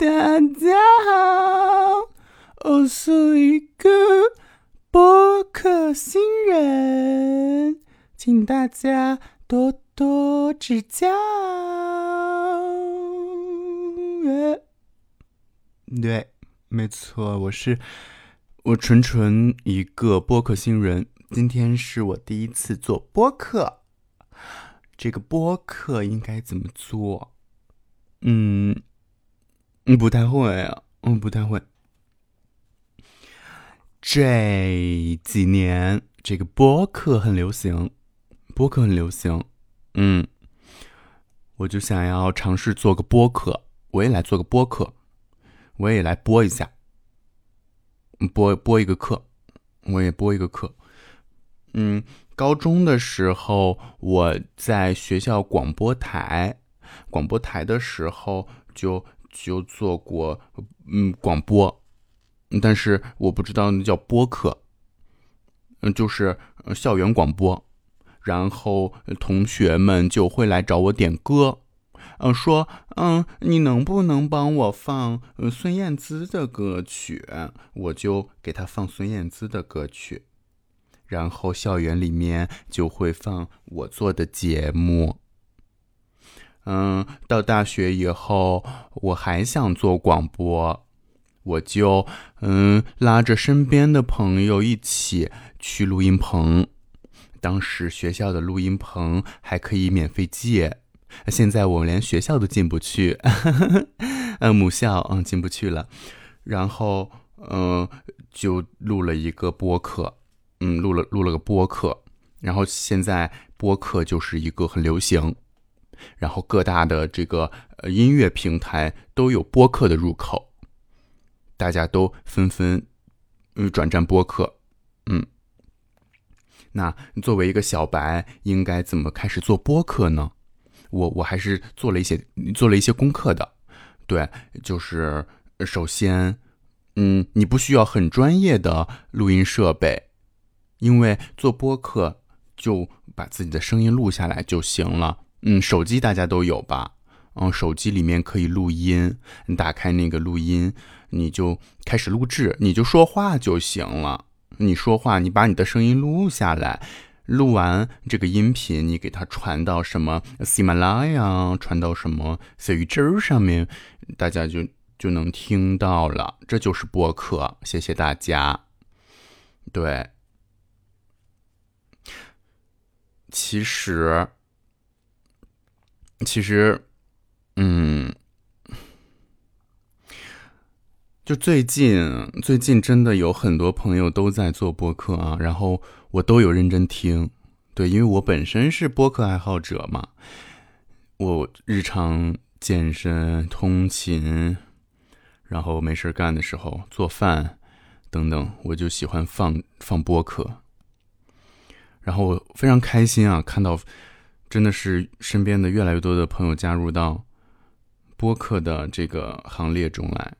大家好，我是一个播客新人，请大家多多指教。对，没错，我是我纯纯一个播客新人。今天是我第一次做播客，这个播客应该怎么做？嗯，不太会啊，嗯，不太会。这几年这个播客很流行，播客很流行，嗯，我就想要尝试做个播客，我也来做个播客。我也来播一下，播播一个课，我也播一个课。嗯，高中的时候我在学校广播台，广播台的时候就就做过嗯广播，但是我不知道那叫播客，嗯，就是校园广播，然后同学们就会来找我点歌。嗯，说，嗯，你能不能帮我放孙燕姿的歌曲？我就给他放孙燕姿的歌曲，然后校园里面就会放我做的节目。嗯，到大学以后，我还想做广播，我就嗯拉着身边的朋友一起去录音棚。当时学校的录音棚还可以免费借。现在我连学校都进不去，嗯，母校嗯进不去了，然后嗯就录了一个播客，嗯录了录了个播客，然后现在播客就是一个很流行，然后各大的这个呃音乐平台都有播客的入口，大家都纷纷嗯转战播客，嗯，那作为一个小白，应该怎么开始做播客呢？我我还是做了一些做了一些功课的，对，就是首先，嗯，你不需要很专业的录音设备，因为做播客就把自己的声音录下来就行了。嗯，手机大家都有吧？嗯，手机里面可以录音，你打开那个录音，你就开始录制，你就说话就行了。你说话，你把你的声音录下来。录完这个音频，你给它传到什么喜马拉雅，传到什么小鱼汁儿上面，大家就就能听到了。这就是播客，谢谢大家。对，其实，其实，嗯，就最近，最近真的有很多朋友都在做播客啊，然后。我都有认真听，对，因为我本身是播客爱好者嘛。我日常健身、通勤，然后没事干的时候做饭等等，我就喜欢放放播客。然后我非常开心啊，看到真的是身边的越来越多的朋友加入到播客的这个行列中来。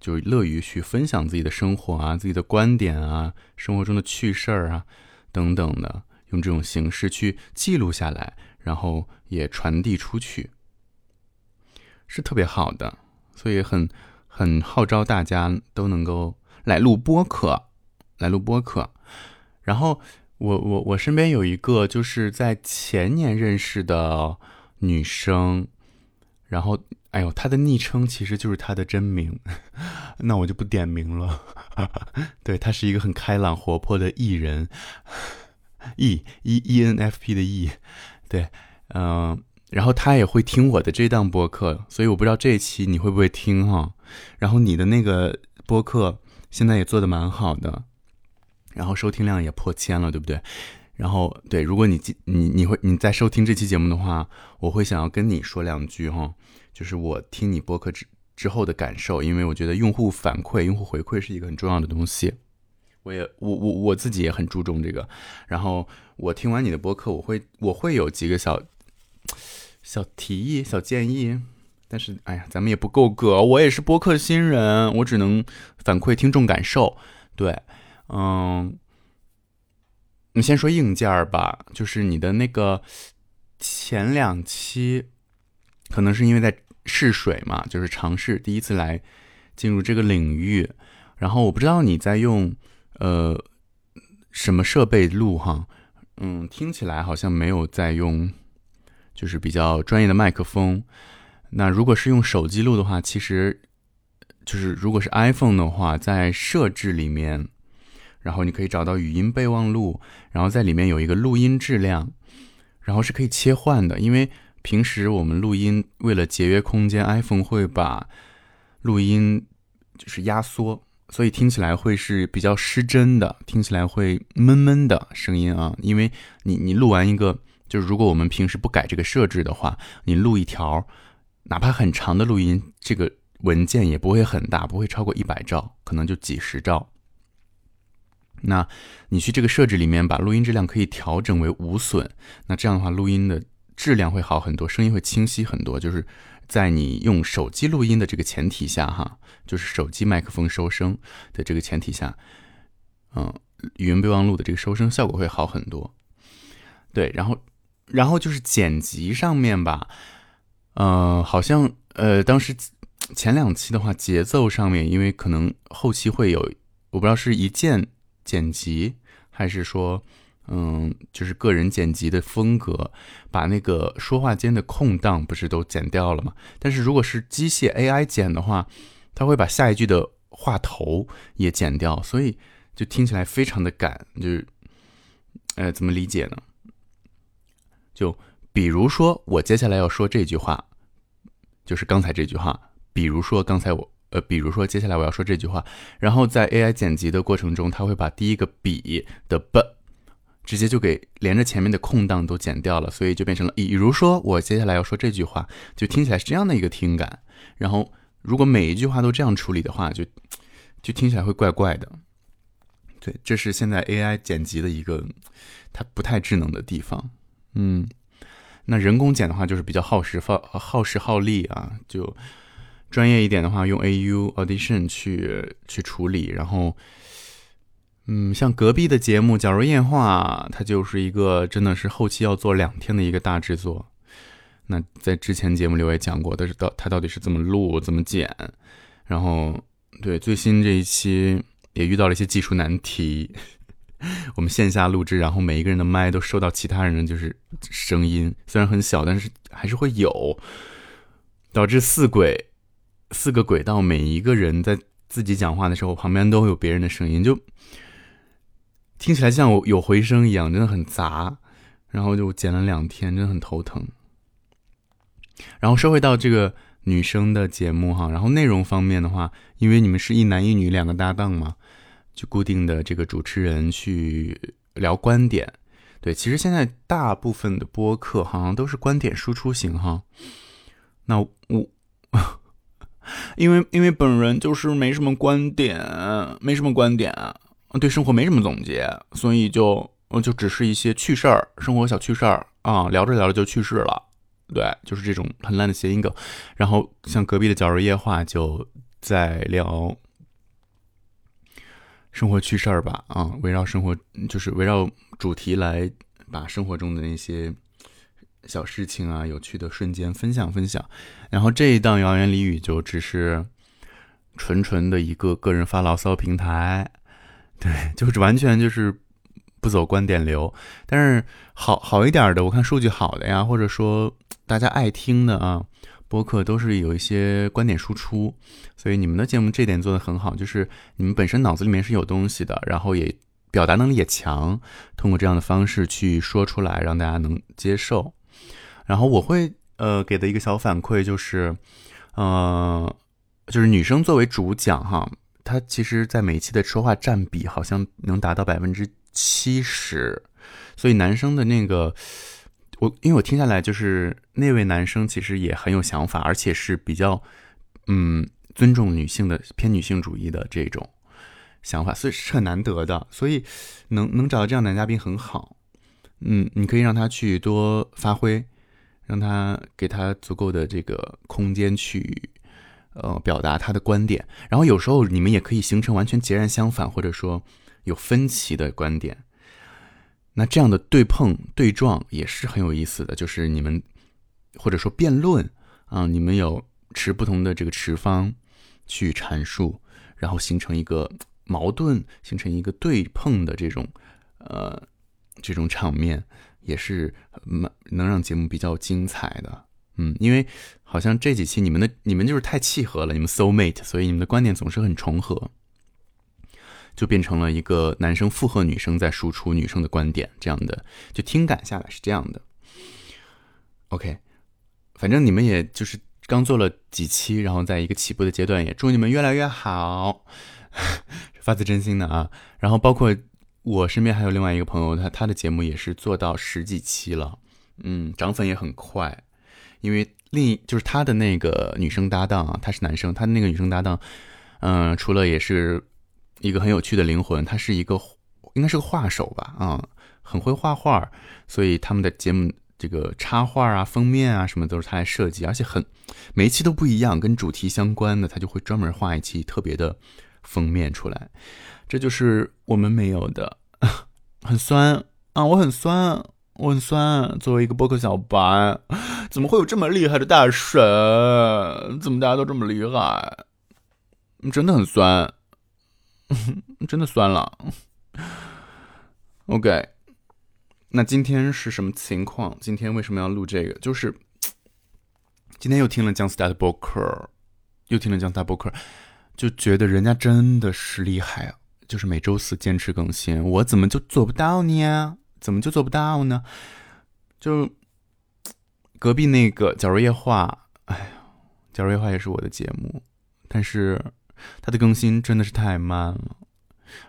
就乐于去分享自己的生活啊，自己的观点啊，生活中的趣事儿啊，等等的，用这种形式去记录下来，然后也传递出去，是特别好的。所以很很号召大家都能够来录播客，来录播客。然后我我我身边有一个就是在前年认识的女生，然后。哎呦，她的昵称其实就是她的真名，那我就不点名了。对她是一个很开朗活泼的艺人，E E E N F P 的 E，对，嗯，然后他也会听我的这档播客，所以我不知道这一期你会不会听哈。然后你的那个播客现在也做的蛮好的，然后收听量也破千了，对不对？然后对，如果你你你会你在收听这期节目的话，我会想要跟你说两句哈。就是我听你播客之之后的感受，因为我觉得用户反馈、用户回馈是一个很重要的东西。我也我我我自己也很注重这个。然后我听完你的播客，我会我会有几个小小提议、小建议。但是哎呀，咱们也不够格，我也是播客新人，我只能反馈听众感受。对，嗯，你先说硬件儿吧，就是你的那个前两期。可能是因为在试水嘛，就是尝试第一次来进入这个领域。然后我不知道你在用呃什么设备录哈，嗯，听起来好像没有在用，就是比较专业的麦克风。那如果是用手机录的话，其实就是如果是 iPhone 的话，在设置里面，然后你可以找到语音备忘录，然后在里面有一个录音质量，然后是可以切换的。因为平时我们录音为了节约空间，iPhone 会把录音就是压缩。所以听起来会是比较失真的，听起来会闷闷的声音啊，因为你你录完一个，就是如果我们平时不改这个设置的话，你录一条，哪怕很长的录音，这个文件也不会很大，不会超过一百兆，可能就几十兆。那你去这个设置里面把录音质量可以调整为无损，那这样的话录音的质量会好很多，声音会清晰很多，就是。在你用手机录音的这个前提下，哈，就是手机麦克风收声的这个前提下，嗯，语音备忘录的这个收声效果会好很多。对，然后，然后就是剪辑上面吧，嗯，好像呃，当时前两期的话，节奏上面，因为可能后期会有，我不知道是一键剪辑还是说。嗯，就是个人剪辑的风格，把那个说话间的空档不是都剪掉了吗？但是如果是机械 AI 剪的话，它会把下一句的话头也剪掉，所以就听起来非常的赶。就是，呃，怎么理解呢？就比如说我接下来要说这句话，就是刚才这句话。比如说刚才我，呃，比如说接下来我要说这句话，然后在 AI 剪辑的过程中，它会把第一个比的 b。直接就给连着前面的空档都剪掉了，所以就变成了，比如说我接下来要说这句话，就听起来是这样的一个听感。然后如果每一句话都这样处理的话，就就听起来会怪怪的。对，这是现在 AI 剪辑的一个它不太智能的地方。嗯，那人工剪的话就是比较耗时耗耗时耗力啊，就专业一点的话用 AU Audition 去去处理，然后。嗯，像隔壁的节目《假如夜话》，它就是一个真的是后期要做两天的一个大制作。那在之前节目里我也讲过，但是到它到底是怎么录、怎么剪，然后对最新这一期也遇到了一些技术难题。我们线下录制，然后每一个人的麦都收到其他人的就是声音，虽然很小，但是还是会有，导致四轨四个轨道每一个人在自己讲话的时候，旁边都会有别人的声音，就。听起来像有回声一样，真的很杂，然后就剪了两天，真的很头疼。然后说回到这个女生的节目哈，然后内容方面的话，因为你们是一男一女两个搭档嘛，就固定的这个主持人去聊观点。对，其实现在大部分的播客好像都是观点输出型哈。那我因为因为本人就是没什么观点，没什么观点。对生活没什么总结，所以就就只是一些趣事儿，生活小趣事儿啊，聊着聊着就去世了。对，就是这种很烂的谐音梗。然后像隔壁的角日夜话就在聊生活趣事儿吧，啊，围绕生活就是围绕主题来把生活中的那些小事情啊、有趣的瞬间分享分享。然后这一档谣言俚语就只是纯纯的一个个人发牢骚平台。对，就是完全就是不走观点流，但是好好一点的，我看数据好的呀，或者说大家爱听的啊，播客都是有一些观点输出，所以你们的节目这点做的很好，就是你们本身脑子里面是有东西的，然后也表达能力也强，通过这样的方式去说出来，让大家能接受。然后我会呃给的一个小反馈就是，呃，就是女生作为主讲哈。她其实，在每一期的说话占比好像能达到百分之七十，所以男生的那个，我因为我听下来，就是那位男生其实也很有想法，而且是比较，嗯，尊重女性的偏女性主义的这种想法，所以是很难得的。所以能能找到这样男嘉宾很好，嗯，你可以让他去多发挥，让他给他足够的这个空间去。呃，表达他的观点，然后有时候你们也可以形成完全截然相反，或者说有分歧的观点。那这样的对碰对撞也是很有意思的，就是你们或者说辩论啊，你们有持不同的这个持方去阐述，然后形成一个矛盾，形成一个对碰的这种呃这种场面，也是蛮能让节目比较精彩的。嗯，因为好像这几期你们的你们就是太契合了，你们 soul mate，所以你们的观点总是很重合，就变成了一个男生附和女生在输出女生的观点这样的，就听感下来是这样的。OK，反正你们也就是刚做了几期，然后在一个起步的阶段，也祝你们越来越好，发自真心的啊。然后包括我身边还有另外一个朋友，他他的节目也是做到十几期了，嗯，涨粉也很快。因为另一就是他的那个女生搭档啊，他是男生，他的那个女生搭档，嗯，除了也是一个很有趣的灵魂，他是一个应该是个画手吧，啊，很会画画，所以他们的节目这个插画啊、封面啊什么都是他来设计，而且很每一期都不一样，跟主题相关的，他就会专门画一期特别的封面出来，这就是我们没有的，很酸啊，我很酸。我很酸，作为一个播客小白，怎么会有这么厉害的大神？怎么大家都这么厉害？真的很酸，真的酸了。OK，那今天是什么情况？今天为什么要录这个？就是今天又听了姜思达的播客，又听了姜思达播客，就觉得人家真的是厉害啊！就是每周四坚持更新，我怎么就做不到呢？怎么就做不到呢？就隔壁那个《假如夜话》，哎呀，《假如夜话》也是我的节目，但是它的更新真的是太慢了，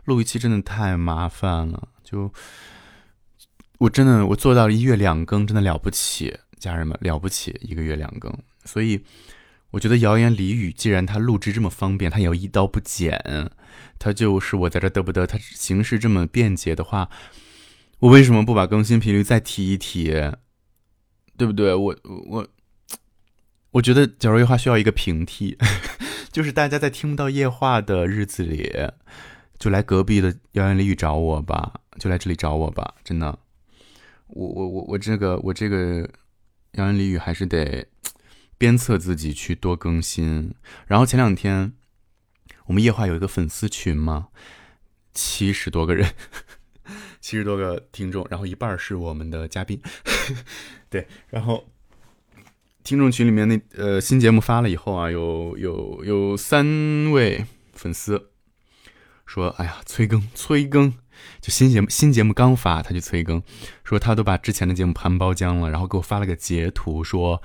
录一期真的太麻烦了。就我真的我做到一月两更，真的了不起，家人们了不起，一个月两更。所以我觉得谣言俚语，既然它录制这么方便，它也要一刀不剪，它就是我在这嘚不嘚，它形式这么便捷的话。我为什么不把更新频率再提一提，对不对？我我我觉得《假如夜话》需要一个平替，就是大家在听不到夜话的日子里，就来隔壁的谣言俚语找我吧，就来这里找我吧，真的。我我我我这个我这个谣言俚语还是得鞭策自己去多更新。然后前两天我们夜话有一个粉丝群嘛，七十多个人。七十多个听众，然后一半是我们的嘉宾，对，然后听众群里面那呃新节目发了以后啊，有有有三位粉丝说，哎呀催更催更，就新节目新节目刚发他就催更，说他都把之前的节目盘包浆了，然后给我发了个截图，说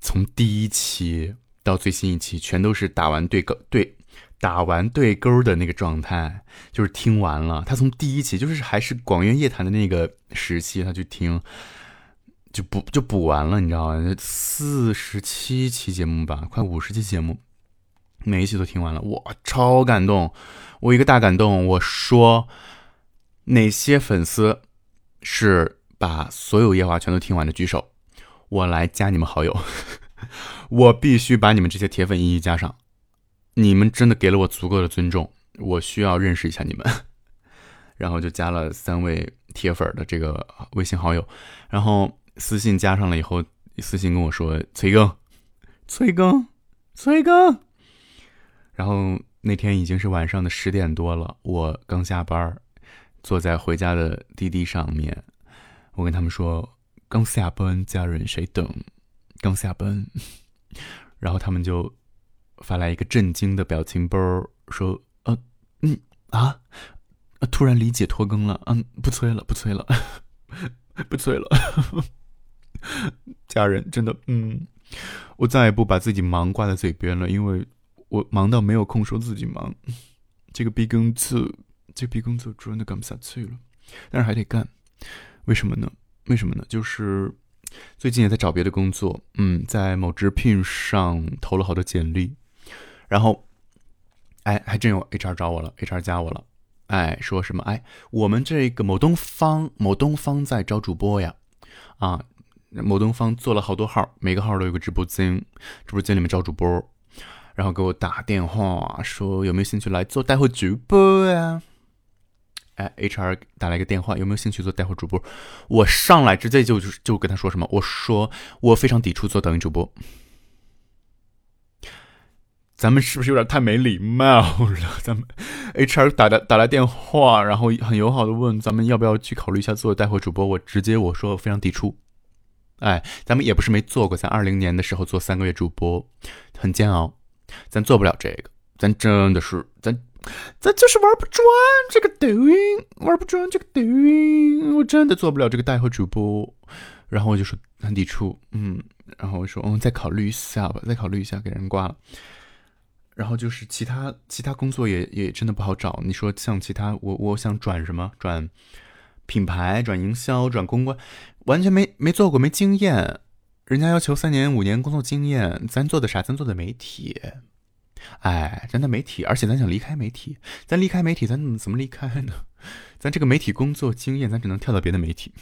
从第一期到最新一期全都是打完对个对。打完对勾的那个状态，就是听完了。他从第一期就是还是广院夜谈的那个时期，他去听，就补就补完了，你知道吗？四十七期节目吧，快五十期节目，每一期都听完了，哇，超感动！我一个大感动。我说，哪些粉丝是把所有夜话全都听完的？举手，我来加你们好友。我必须把你们这些铁粉一一加上。你们真的给了我足够的尊重，我需要认识一下你们，然后就加了三位铁粉的这个微信好友，然后私信加上了以后，私信跟我说催更，催更，催更。然后那天已经是晚上的十点多了，我刚下班，坐在回家的滴滴上面，我跟他们说刚下班，家人谁等？刚下班，然后他们就。发来一个震惊的表情包，说：“呃，嗯啊，突然理解拖更了，嗯，不催了，不催了，不催了。家人真的，嗯，我再也不把自己忙挂在嘴边了，因为我忙到没有空说自己忙。这个逼更次，这逼更次真的干不下去了，但是还得干，为什么呢？为什么呢？就是。”最近也在找别的工作，嗯，在某直聘上投了好多简历。然后，哎，还真有 HR 找我了，HR 加我了，哎，说什么？哎，我们这个某东方，某东方在招主播呀，啊，某东方做了好多号，每个号都有个直播间，直播间里面招主播，然后给我打电话说有没有兴趣来做带货主播呀？哎，HR 打来个电话，有没有兴趣做带货主播？我上来直接就就跟他说什么？我说我非常抵触做抖音主播。咱们是不是有点太没礼貌了？咱们 HR 打来打来电话，然后很友好的问咱们要不要去考虑一下做带货主播，我直接我说非常抵触。哎，咱们也不是没做过，咱二零年的时候做三个月主播，很煎熬，咱做不了这个，咱真的是咱。咱就是玩不转这个抖音，玩不转这个抖音，我真的做不了这个带货主播。然后我就说很抵触，嗯，然后我说嗯，再考虑一下吧，再考虑一下，给人挂了。然后就是其他其他工作也也真的不好找。你说像其他，我我想转什么？转品牌，转营销，转公关，完全没没做过，没经验。人家要求三年五年工作经验，咱做的啥？咱做的媒体。哎，咱的媒体，而且咱想离开媒体，咱离开媒体，咱怎么怎么离开呢？咱这个媒体工作经验，咱只能跳到别的媒体。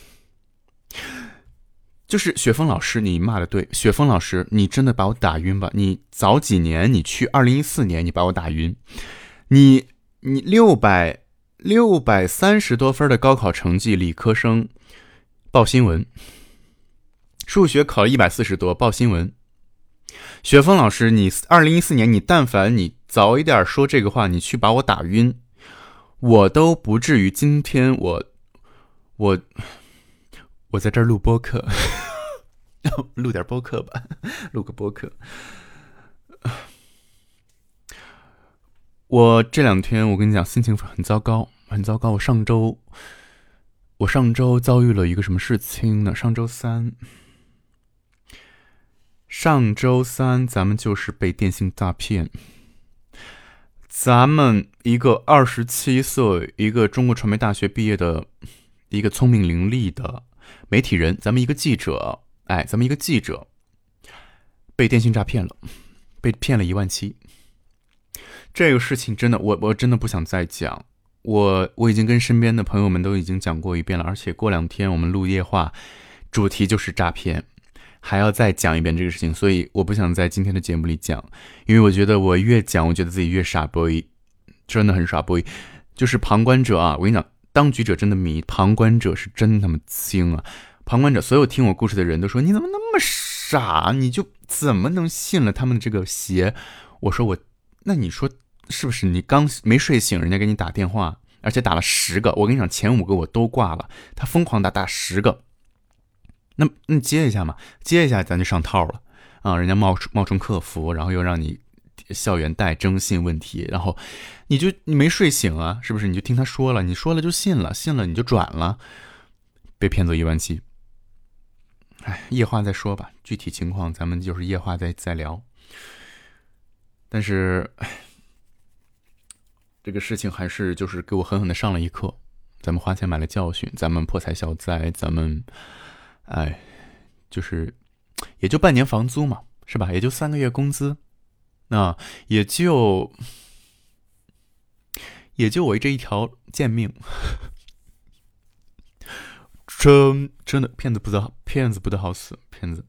就是雪峰老师，你骂的对，雪峰老师，你真的把我打晕吧？你早几年你去，二零一四年你把我打晕，你你六百六百三十多分的高考成绩，理科生报新闻，数学考了一百四十多，报新闻。雪峰老师，你二零一四年，你但凡你早一点说这个话，你去把我打晕，我都不至于今天我我我在这儿录播客，录点播客吧，录个播客。我这两天我跟你讲，心情很糟糕，很糟糕。我上周我上周遭遇了一个什么事情呢？上周三。上周三，咱们就是被电信诈骗。咱们一个二十七岁、一个中国传媒大学毕业的、一个聪明伶俐的媒体人，咱们一个记者，哎，咱们一个记者被电信诈骗了，被骗了一万七。这个事情真的，我我真的不想再讲。我我已经跟身边的朋友们都已经讲过一遍了，而且过两天我们录夜话，主题就是诈骗。还要再讲一遍这个事情，所以我不想在今天的节目里讲，因为我觉得我越讲，我觉得自己越傻 boy，真的很傻 boy。就是旁观者啊，我跟你讲，当局者真的迷，旁观者是真他妈精啊！旁观者，所有听我故事的人都说你怎么那么傻，你就怎么能信了他们的这个邪？我说我，那你说是不是？你刚没睡醒，人家给你打电话，而且打了十个，我跟你讲，前五个我都挂了，他疯狂打打十个。那那接一下嘛，接一下咱就上套了啊！人家冒冒充客服，然后又让你校园贷征信问题，然后你就你没睡醒啊，是不是？你就听他说了，你说了就信了，信了你就转了，被骗走一万七。哎，夜话再说吧，具体情况咱们就是夜话再再聊。但是这个事情还是就是给我狠狠的上了一课，咱们花钱买了教训，咱们破财消灾，咱们。哎，就是，也就半年房租嘛，是吧？也就三个月工资，那也就，也就我这一条贱命。真真的，骗子不得好，骗子不得好死，骗子，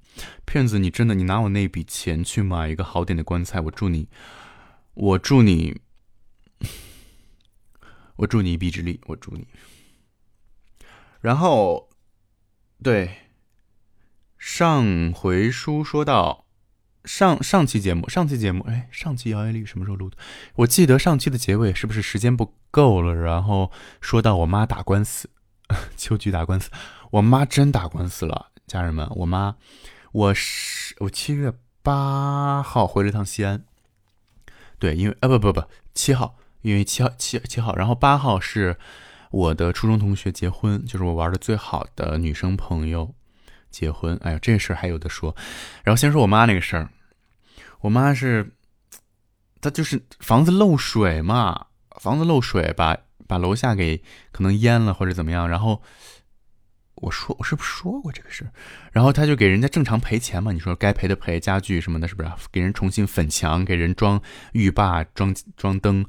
骗子，你真的，你拿我那笔钱去买一个好点的棺材，我祝你，我祝你，我祝你一臂之力，我祝你。然后，对。上回书说到，上上期节目，上期节目，哎，上期摇曳力什么时候录的？我记得上期的结尾是不是时间不够了？然后说到我妈打官司，秋菊打官司，我妈真打官司了，家人们，我妈，我是我七月八号回了趟西安，对，因为啊不不不七号，因为七号七七号，然后八号是我的初中同学结婚，就是我玩的最好的女生朋友。结婚，哎呀，这事儿还有的说。然后先说我妈那个事儿，我妈是，她就是房子漏水嘛，房子漏水，把把楼下给可能淹了或者怎么样。然后我说我是不是说过这个事儿？然后他就给人家正常赔钱嘛，你说该赔的赔，家具什么的，是不是？给人重新粉墙，给人装浴霸，装装灯，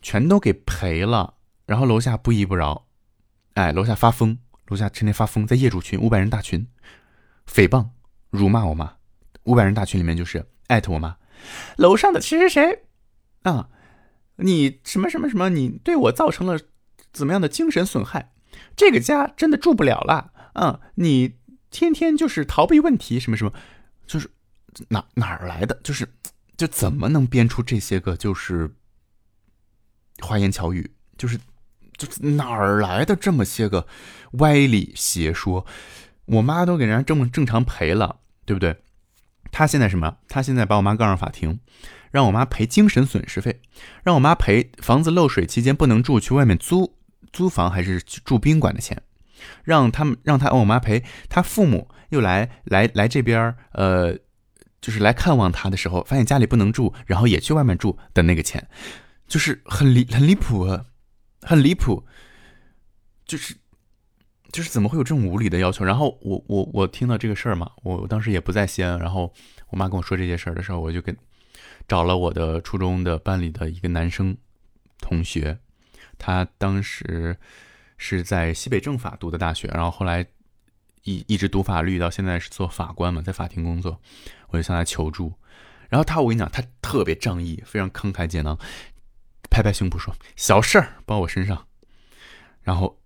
全都给赔了。然后楼下不依不饶，哎，楼下发疯。楼下天天发疯，在业主群五百人大群，诽谤、辱骂我妈。五百人大群里面就是艾特我妈，楼上的谁谁谁啊，你什么什么什么，你对我造成了怎么样的精神损害？这个家真的住不了了啊！你天天就是逃避问题，什么什么，就是哪哪儿来的？就是就怎么能编出这些个就是花言巧语？就是就是哪儿来的这么些个歪理邪说？我妈都给人家这么正常赔了，对不对？他现在什么？他现在把我妈告上法庭，让我妈赔精神损失费，让我妈赔房子漏水期间不能住，去外面租租房还是住宾馆的钱，让他们让他我妈赔他父母又来来来这边呃，就是来看望他的时候，发现家里不能住，然后也去外面住的那个钱，就是很离很离谱，啊很离谱，就是。就是怎么会有这种无理的要求？然后我我我听到这个事儿嘛，我当时也不在西安。然后我妈跟我说这些事儿的时候，我就跟找了我的初中的班里的一个男生同学，他当时是在西北政法读的大学，然后后来一一直读法律，到现在是做法官嘛，在法庭工作。我就向他求助，然后他我跟你讲，他特别仗义，非常慷慨解囊，拍拍胸脯说：“小事儿包我身上。”然后。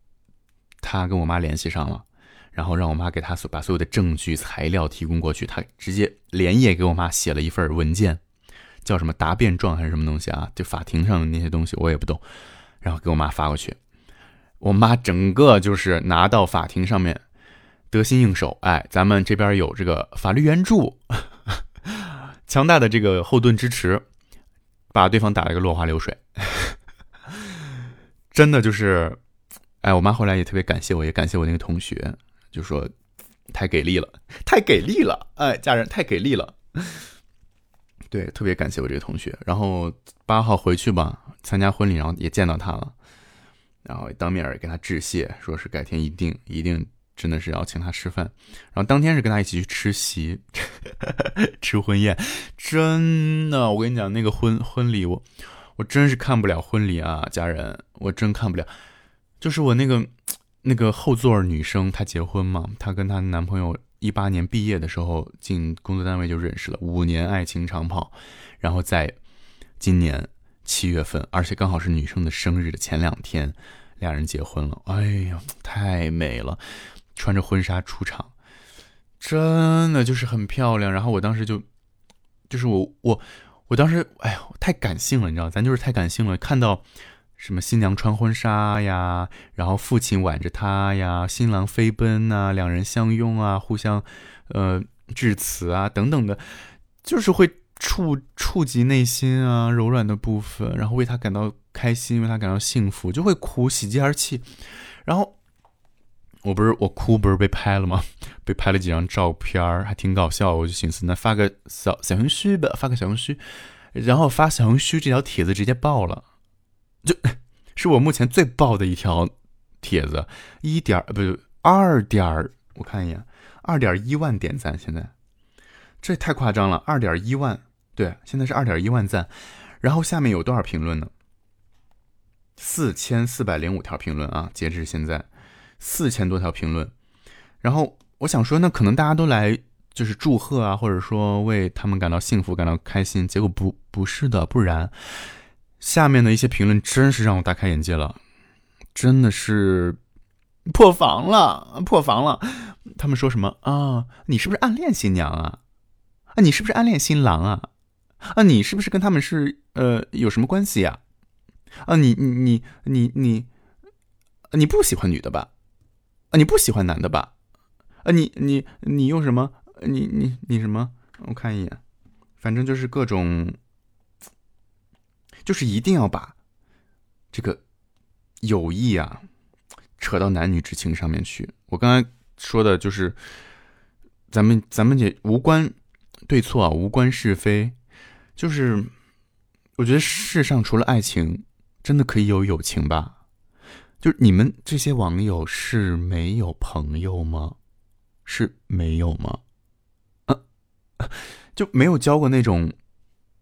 他跟我妈联系上了，然后让我妈给他所把所有的证据材料提供过去。他直接连夜给我妈写了一份文件，叫什么答辩状还是什么东西啊？就法庭上的那些东西我也不懂，然后给我妈发过去。我妈整个就是拿到法庭上面得心应手，哎，咱们这边有这个法律援助，强大的这个后盾支持，把对方打了个落花流水，真的就是。哎，我妈后来也特别感谢我，也感谢我那个同学，就说太给力了，太给力了，哎，家人太给力了，对，特别感谢我这个同学。然后八号回去吧，参加婚礼，然后也见到他了，然后当面也跟他致谢，说是改天一定一定真的是要请他吃饭。然后当天是跟他一起去吃席，吃婚宴，真的，我跟你讲，那个婚婚礼，我我真是看不了婚礼啊，家人，我真看不了。就是我那个那个后座女生，她结婚嘛，她跟她男朋友一八年毕业的时候进工作单位就认识了，五年爱情长跑，然后在今年七月份，而且刚好是女生的生日的前两天，两人结婚了。哎呀，太美了，穿着婚纱出场，真的就是很漂亮。然后我当时就，就是我我我当时，哎呀，太感性了，你知道，咱就是太感性了，看到。什么新娘穿婚纱呀，然后父亲挽着她呀，新郎飞奔呐，两人相拥啊，互相，呃，致辞啊，等等的，就是会触触及内心啊，柔软的部分，然后为他感到开心，为他感到幸福，就会哭，喜极而泣。然后我不是我哭，不是被拍了吗？被拍了几张照片还挺搞笑。我就寻思，那发个小小红书吧，发个小红书，然后发小红书这条帖子直接爆了。就是我目前最爆的一条帖子，一点不二点，我看一眼，二点一万点赞，现在这太夸张了，二点一万，对，现在是二点一万赞，然后下面有多少评论呢？四千四百零五条评论啊，截至现在四千多条评论，然后我想说，那可能大家都来就是祝贺啊，或者说为他们感到幸福、感到开心，结果不不是的，不然。下面的一些评论真是让我大开眼界了，真的是破防了，破防了。他们说什么啊？你是不是暗恋新娘啊？啊，你是不是暗恋新郎啊？啊，你是不是跟他们是呃有什么关系呀？啊，你你你你你，你不喜欢女的吧？啊，你不喜欢男的吧？啊，你你你用什么？你你你什么？我看一眼，反正就是各种。就是一定要把这个友谊啊扯到男女之情上面去。我刚才说的就是，咱们咱们也无关对错啊，无关是非。就是我觉得世上除了爱情，真的可以有友情吧？就你们这些网友是没有朋友吗？是没有吗？啊 就没有交过那种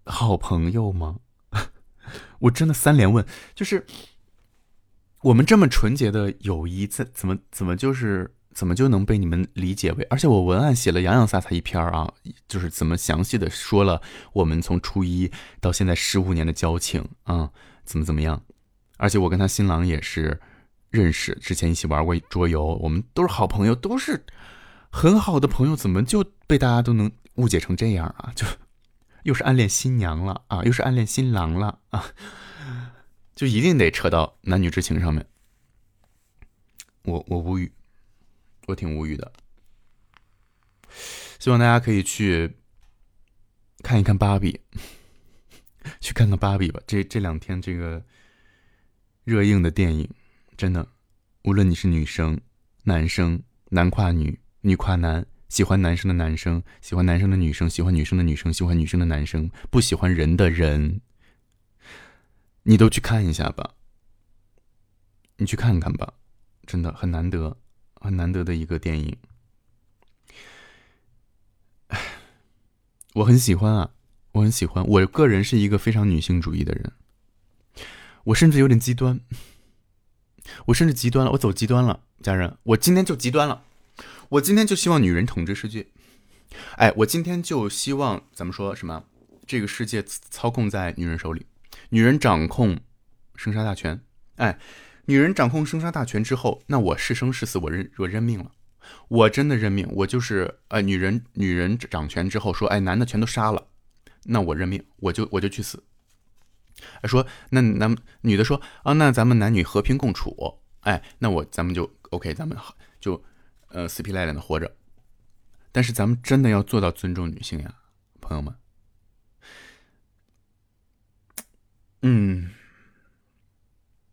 好朋友吗？我真的三连问，就是我们这么纯洁的友谊，怎怎么怎么就是怎么就能被你们理解为？而且我文案写了洋洋洒洒一篇啊，就是怎么详细的说了我们从初一到现在十五年的交情啊，怎么怎么样？而且我跟他新郎也是认识，之前一起玩过桌游，我们都是好朋友，都是很好的朋友，怎么就被大家都能误解成这样啊？就又是暗恋新娘了啊，又是暗恋新郎了啊，就一定得扯到男女之情上面。我我无语，我挺无语的。希望大家可以去看一看芭比，去看看芭比吧。这这两天这个热映的电影，真的，无论你是女生、男生、男跨女、女跨男，喜欢男生的男生，喜欢男生的女生，喜欢女生的女生，喜欢女生的男生，不喜欢人的人，你都去看一下吧。你去看看吧。真的很难得，很难得的一个电影。我很喜欢啊，我很喜欢。我个人是一个非常女性主义的人，我甚至有点极端，我甚至极端了，我走极端了，家人，我今天就极端了，我今天就希望女人统治世界。哎，我今天就希望咱们说什么？这个世界操控在女人手里，女人掌控生杀大权。哎。女人掌控生杀大权之后，那我是生是死，我认我认命了，我真的认命，我就是呃，女人女人掌权之后说，哎，男的全都杀了，那我认命，我就我就去死。说那男女的说啊，那咱们男女和平共处，哎，那我咱们就 OK，咱们就呃死皮赖脸的活着。但是咱们真的要做到尊重女性呀，朋友们。嗯，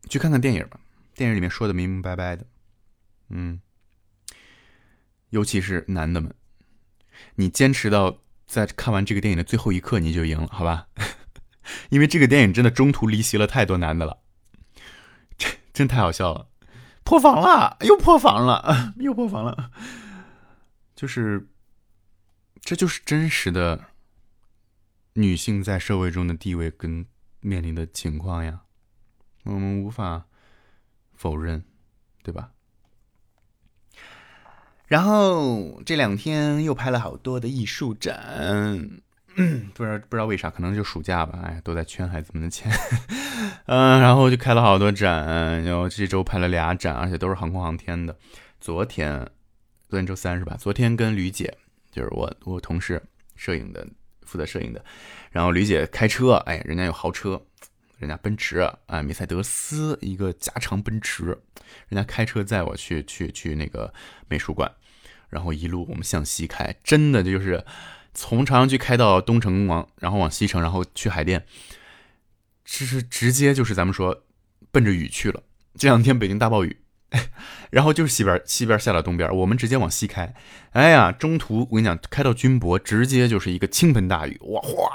去看看电影吧。电影里面说的明明白白的，嗯，尤其是男的们，你坚持到在看完这个电影的最后一刻，你就赢了，好吧？因为这个电影真的中途离席了太多男的了，真真太好笑了，破防了，又破防了，又破防了，就是，这就是真实的女性在社会中的地位跟面临的情况呀，我们无法。否认，对吧？然后这两天又拍了好多的艺术展，不知道不知道为啥，可能就暑假吧，哎，都在圈孩子们的钱，嗯，然后就开了好多展，然后这周拍了俩展，而且都是航空航天的。昨天，昨天周三是吧？昨天跟吕姐，就是我我同事，摄影的，负责摄影的，然后吕姐开车，哎，人家有豪车。人家奔驰啊，梅赛德斯一个加长奔驰，人家开车载我去去去那个美术馆，然后一路我们向西开，真的就是从朝阳区开到东城往，然后往西城，然后去海淀，这是直接就是咱们说奔着雨去了。这两天北京大暴雨，然后就是西边西边下到东边，我们直接往西开。哎呀，中途我跟你讲，开到军博，直接就是一个倾盆大雨，哇哗。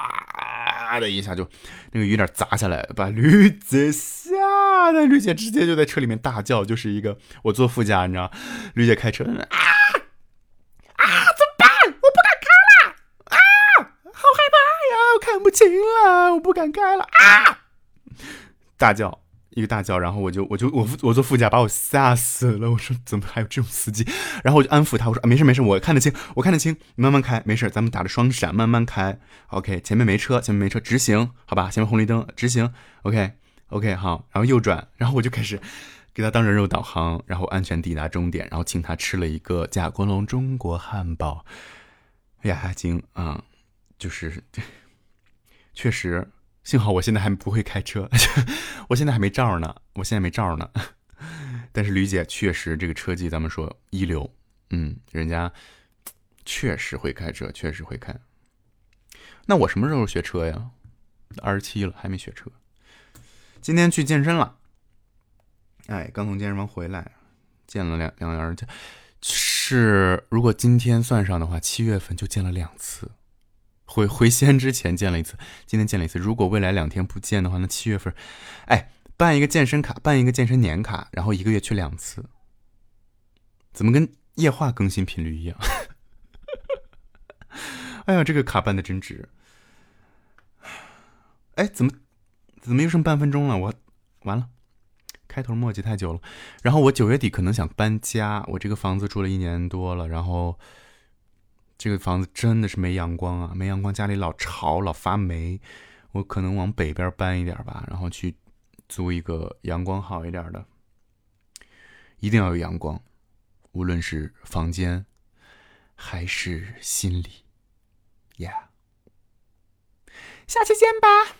的一下就，那个雨点砸下来，把吕姐吓得，吕姐直接就在车里面大叫，就是一个我坐副驾，你知道，吕姐开车啊，怎么办？我不敢开了啊，好害怕呀，行了，我不敢开了啊，大叫。一个大叫，然后我就我就我我坐副驾，把我吓死了。我说怎么还有这种司机？然后我就安抚他，我说啊没事没事，我看得清，我看得清，你慢慢开，没事，咱们打着双闪慢慢开。OK，前面没车，前面没车，直行，好吧，前面红绿灯，直行。OK OK 好，然后右转，然后我就开始给他当人肉导航，然后安全抵达终点，然后请他吃了一个贾国龙中国汉堡。呀，精啊，就是确实。幸好我现在还不会开车，我现在还没照呢，我现在没照呢。但是吕姐确实这个车技，咱们说一流，嗯，人家确实会开车，确实会开。那我什么时候学车呀？二十七了还没学车。今天去健身了，哎，刚从健身房回来，健了两两两天。是如果今天算上的话，七月份就健了两次。回 回西安之前见了一次，今天见了一次。如果未来两天不见的话，那七月份，哎，办一个健身卡，办一个健身年卡，然后一个月去两次，怎么跟液化更新频率一样？哎呀，这个卡办的真值。哎，怎么怎么又剩半分钟了？我完了，开头墨迹太久了。然后我九月底可能想搬家，我这个房子住了一年多了，然后。这个房子真的是没阳光啊，没阳光，家里老潮，老发霉。我可能往北边搬一点吧，然后去租一个阳光好一点的。一定要有阳光，无论是房间还是心里，呀。下期见吧。